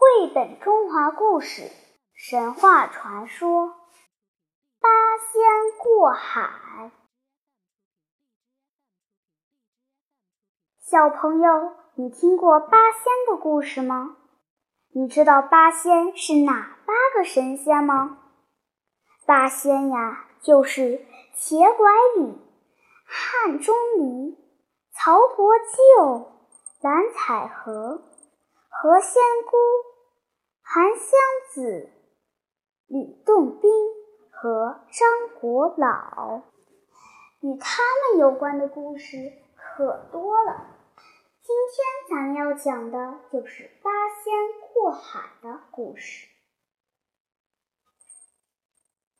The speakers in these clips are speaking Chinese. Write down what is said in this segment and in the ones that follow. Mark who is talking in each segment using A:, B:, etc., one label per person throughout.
A: 绘本中华故事神话传说：八仙过海。小朋友，你听过八仙的故事吗？你知道八仙是哪八个神仙吗？八仙呀，就是铁拐李、汉钟离、曹国舅、蓝采和。何仙姑、韩湘子、吕洞宾和张国老，与他们有关的故事可多了。今天咱们要讲的就是八仙过海的故事。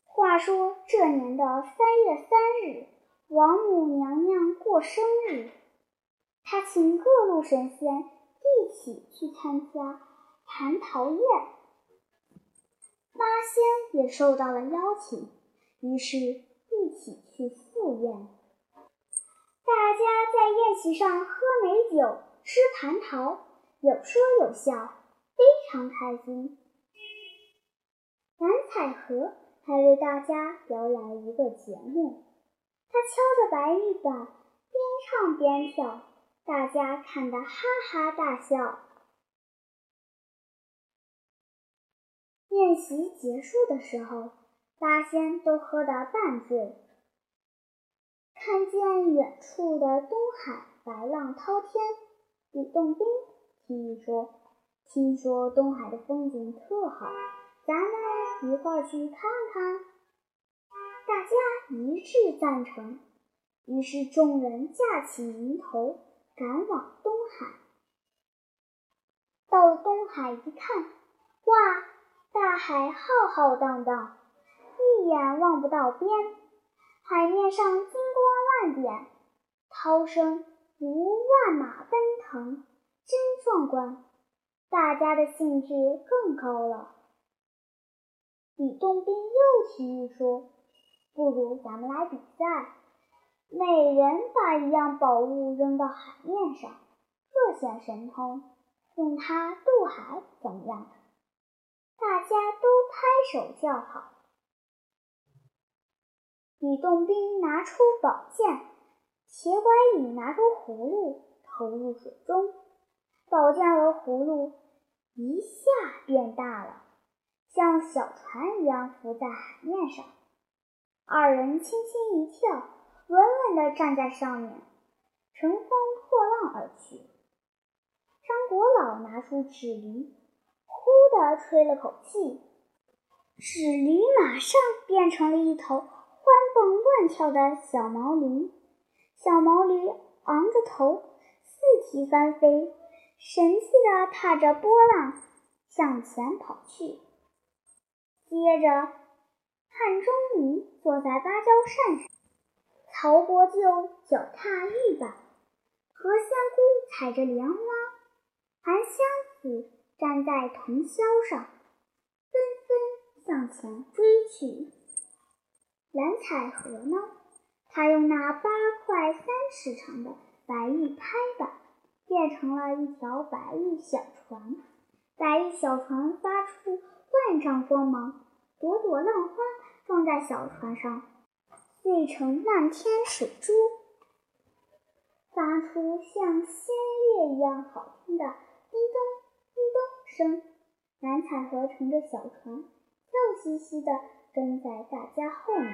A: 话说这年的三月三日，王母娘娘过生日，她请各路神仙。一起去参加蟠桃宴，八仙也受到了邀请，于是一起去赴宴。大家在宴席上喝美酒，吃蟠桃，有说有笑，非常开心。蓝采和还为大家表演了一个节目，他敲着白玉板，边唱边跳。大家看得哈哈大笑。宴席结束的时候，八仙都喝得半醉。看见远处的东海白浪滔天，吕洞宾提议说：“听说东海的风景特好，咱们一块儿去看看。”大家一致赞成，于是众人架起云头。赶往东海，到了东海一看，哇，大海浩浩荡荡，一眼望不到边，海面上金光万点，涛声如万马奔腾，真壮观。大家的兴致更高了。吕洞宾又提议说：“不如咱们来比赛。”每人把一样宝物扔到海面上，各显神通，用它渡海，怎么样？大家都拍手叫好。吕洞宾拿出宝剑，铁拐李拿出葫芦，投入水中，宝剑和葫芦一下变大了，像小船一样浮在海面上。二人轻轻一跳。稳稳地站在上面，乘风破浪而去。张国老拿出纸驴，的吹了口气，纸驴马上变成了一头欢蹦乱跳的小毛驴。小毛驴昂着头，四蹄翻飞，神气地踏着波浪向前跑去。接着，汉钟离坐在芭蕉扇上。曹国舅脚踏玉板，何仙姑踩着莲花，韩湘子站在铜霄上，纷纷向前追去。蓝采和呢？他用那八块三尺长的白玉拍板，变成了一条白玉小船。白玉小船发出万丈光芒，朵朵浪花撞在小船上。碎成漫天水珠，发出像仙乐一样好听的叮咚叮咚声。蓝采和乘着小船，笑嘻嘻地跟在大家后面。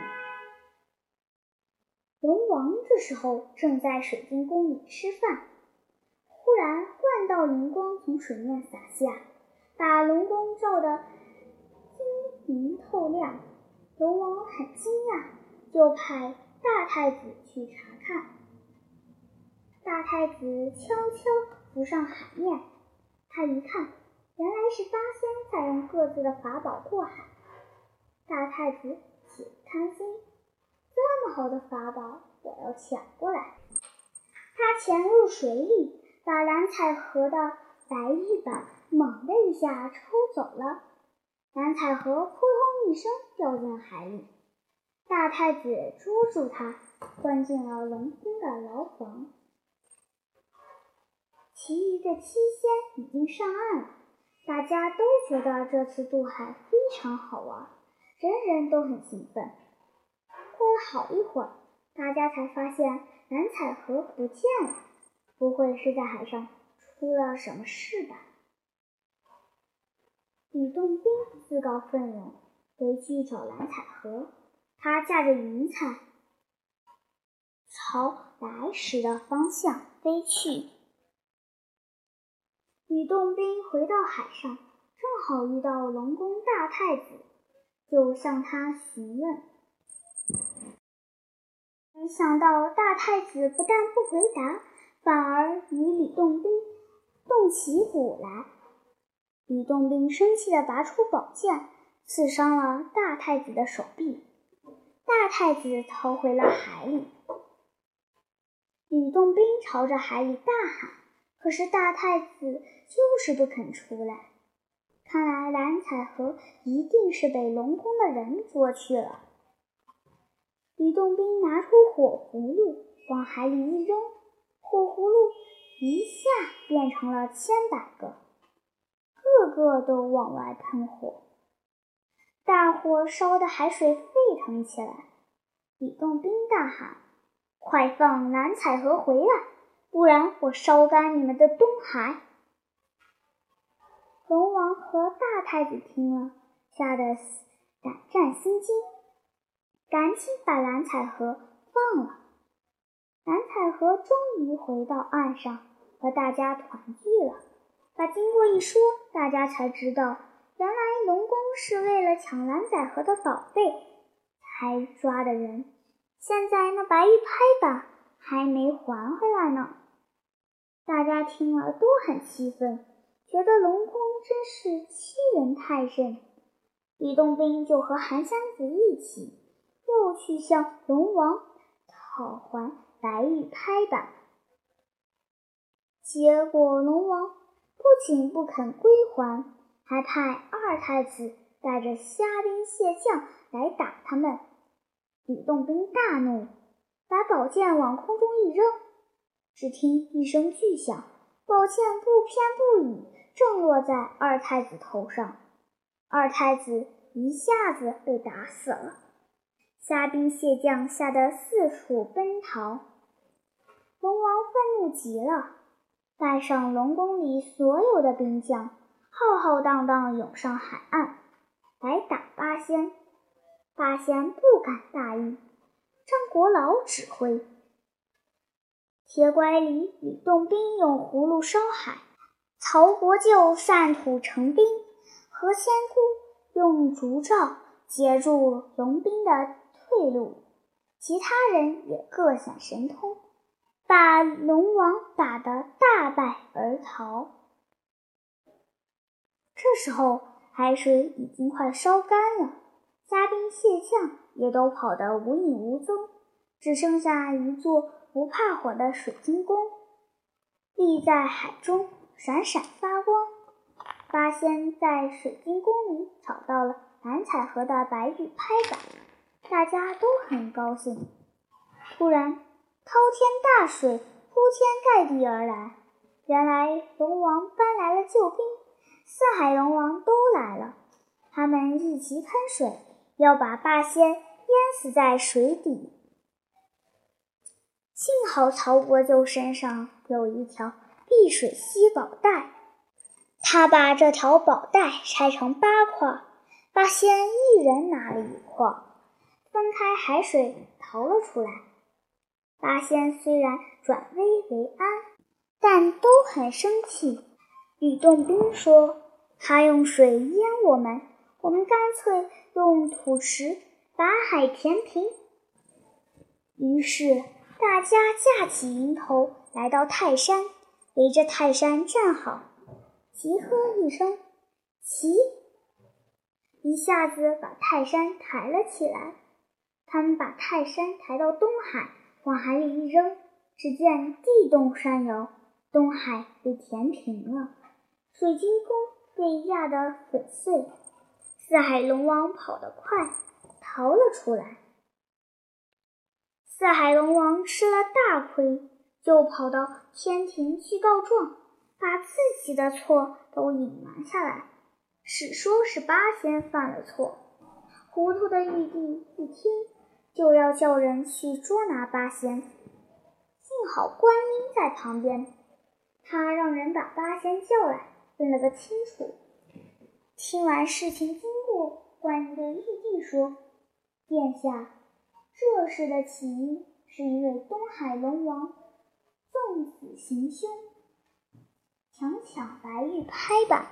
A: 龙王这时候正在水晶宫里吃饭，忽然万道灵光从水面洒下，把龙宫照得晶莹透亮。龙王很惊讶。就派大太子去查看。大太子悄悄浮上海面，他一看，原来是八仙在用各自的法宝过海。大太子喜贪心，这么好的法宝，我要抢过来。他潜入水里，把蓝采和的白玉板猛的一下抽走了。蓝采和扑通一声掉进海里。大太子捉住他，关进了龙宫的牢房。其余的七仙已经上岸了，大家都觉得这次渡海非常好玩，人人都很兴奋。过了好一会儿，大家才发现蓝采和不见了，不会是在海上出了什么事吧？吕洞宾自告奋勇回去找蓝采和，他驾着云彩朝来时的方向飞去。吕洞宾回到海上，正好遇到龙宫大太子，就向他询问。没想到大太子不但不回答，反而与吕洞宾动起武来。吕洞宾生气地拔出宝剑，刺伤了大太子的手臂。大太子逃回了海里。吕洞宾朝着海里大喊，可是大太子。就是不肯出来，看来蓝采和一定是被龙宫的人捉去了。吕洞宾拿出火葫芦往海里一扔，火葫芦一下变成了千百个，个个都往外喷火，大火烧得海水沸腾起来。吕洞宾大喊：“快放蓝采和回来，不然我烧干你们的东海！”龙王和大太子听了，吓得胆战心惊，赶紧把蓝采和放了。蓝采和终于回到岸上，和大家团聚了。把经过一说，大家才知道，原来龙宫是为了抢蓝采和的宝贝才抓的人。现在那白玉拍板还没还回来呢。大家听了都很气愤。觉得龙宫真是欺人太甚，吕洞宾就和韩湘子一起，又去向龙王讨还白玉拍板。结果龙王不仅不肯归还，还派二太子带着虾兵蟹将来打他们。吕洞宾大怒，把宝剑往空中一扔，只听一声巨响，宝剑不偏不倚。正落在二太子头上，二太子一下子被打死了。虾兵蟹将吓得四处奔逃。龙王愤怒极了，带上龙宫里所有的兵将，浩浩荡荡涌上海岸来打八仙。八仙不敢大意，张国老指挥，铁拐李吕洞宾用葫芦烧海。曹国舅散土成兵，何仙姑用竹罩截住龙兵的退路，其他人也各显神通，把龙王打得大败而逃。这时候海水已经快烧干了，虾兵蟹将也都跑得无影无踪，只剩下一座不怕火的水晶宫立在海中。闪闪发光，八仙在水晶宫里找到了蓝采和的白玉拍板，大家都很高兴。突然，滔天大水铺天盖地而来，原来龙王搬来了救兵，四海龙王都来了，他们一齐喷水，要把八仙淹死在水底。幸好曹国舅身上有一条。碧水吸宝带，他把这条宝带拆成八块，八仙一人拿了一块，分开海水逃了出来。八仙虽然转危为安，但都很生气。吕洞宾说：“他用水淹我们，我们干脆用土石把海填平。”于是大家架起云头，来到泰山。围着泰山站好，齐喝一声，齐！一下子把泰山抬了起来。他们把泰山抬到东海，往海里一扔，只见地动山摇，东海被填平了，水晶宫被压得粉碎。四海龙王跑得快，逃了出来。四海龙王吃了大亏。就跑到天庭去告状，把自己的错都隐瞒下来，只说是八仙犯了错。糊涂的玉帝一听，就要叫人去捉拿八仙。幸好观音在旁边，他让人把八仙叫来，问了个清楚。听完事情经过，观音对玉帝说：“殿下，这事的起因是因为东海龙王纵子行凶，强抢白玉拍板，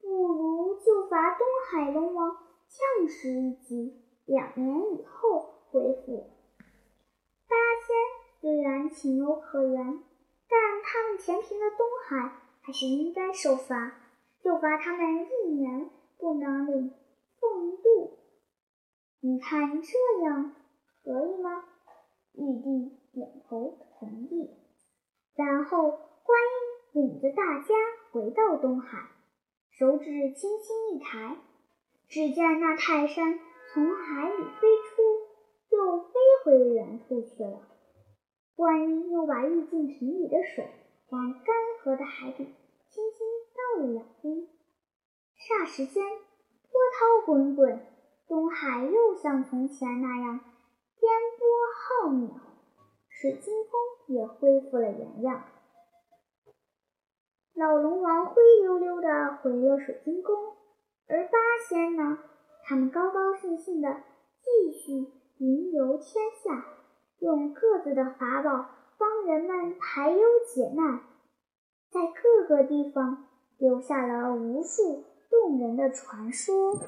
A: 不如就罚东海龙王降世一级，两年以后恢复。”八仙虽然情有可原，但他们填平了东海，还是应该受罚，就罚他们一年不能领俸禄。你看这样可以吗？玉帝点头同意。然后观音领着大家回到东海，手指轻轻一抬，只见那泰山从海里飞出。又飞回原处去了。观音又把玉净瓶里的水往干涸的海底轻轻倒了两滴，霎时间波涛滚滚，东海又像从前那样颠簸浩渺，水晶宫也恢复了原样。老龙王灰溜溜的回了水晶宫，而八仙呢，他们高高兴兴的继续。云游天下，用各自的法宝帮人们排忧解难，在各个地方留下了无数动人的传说。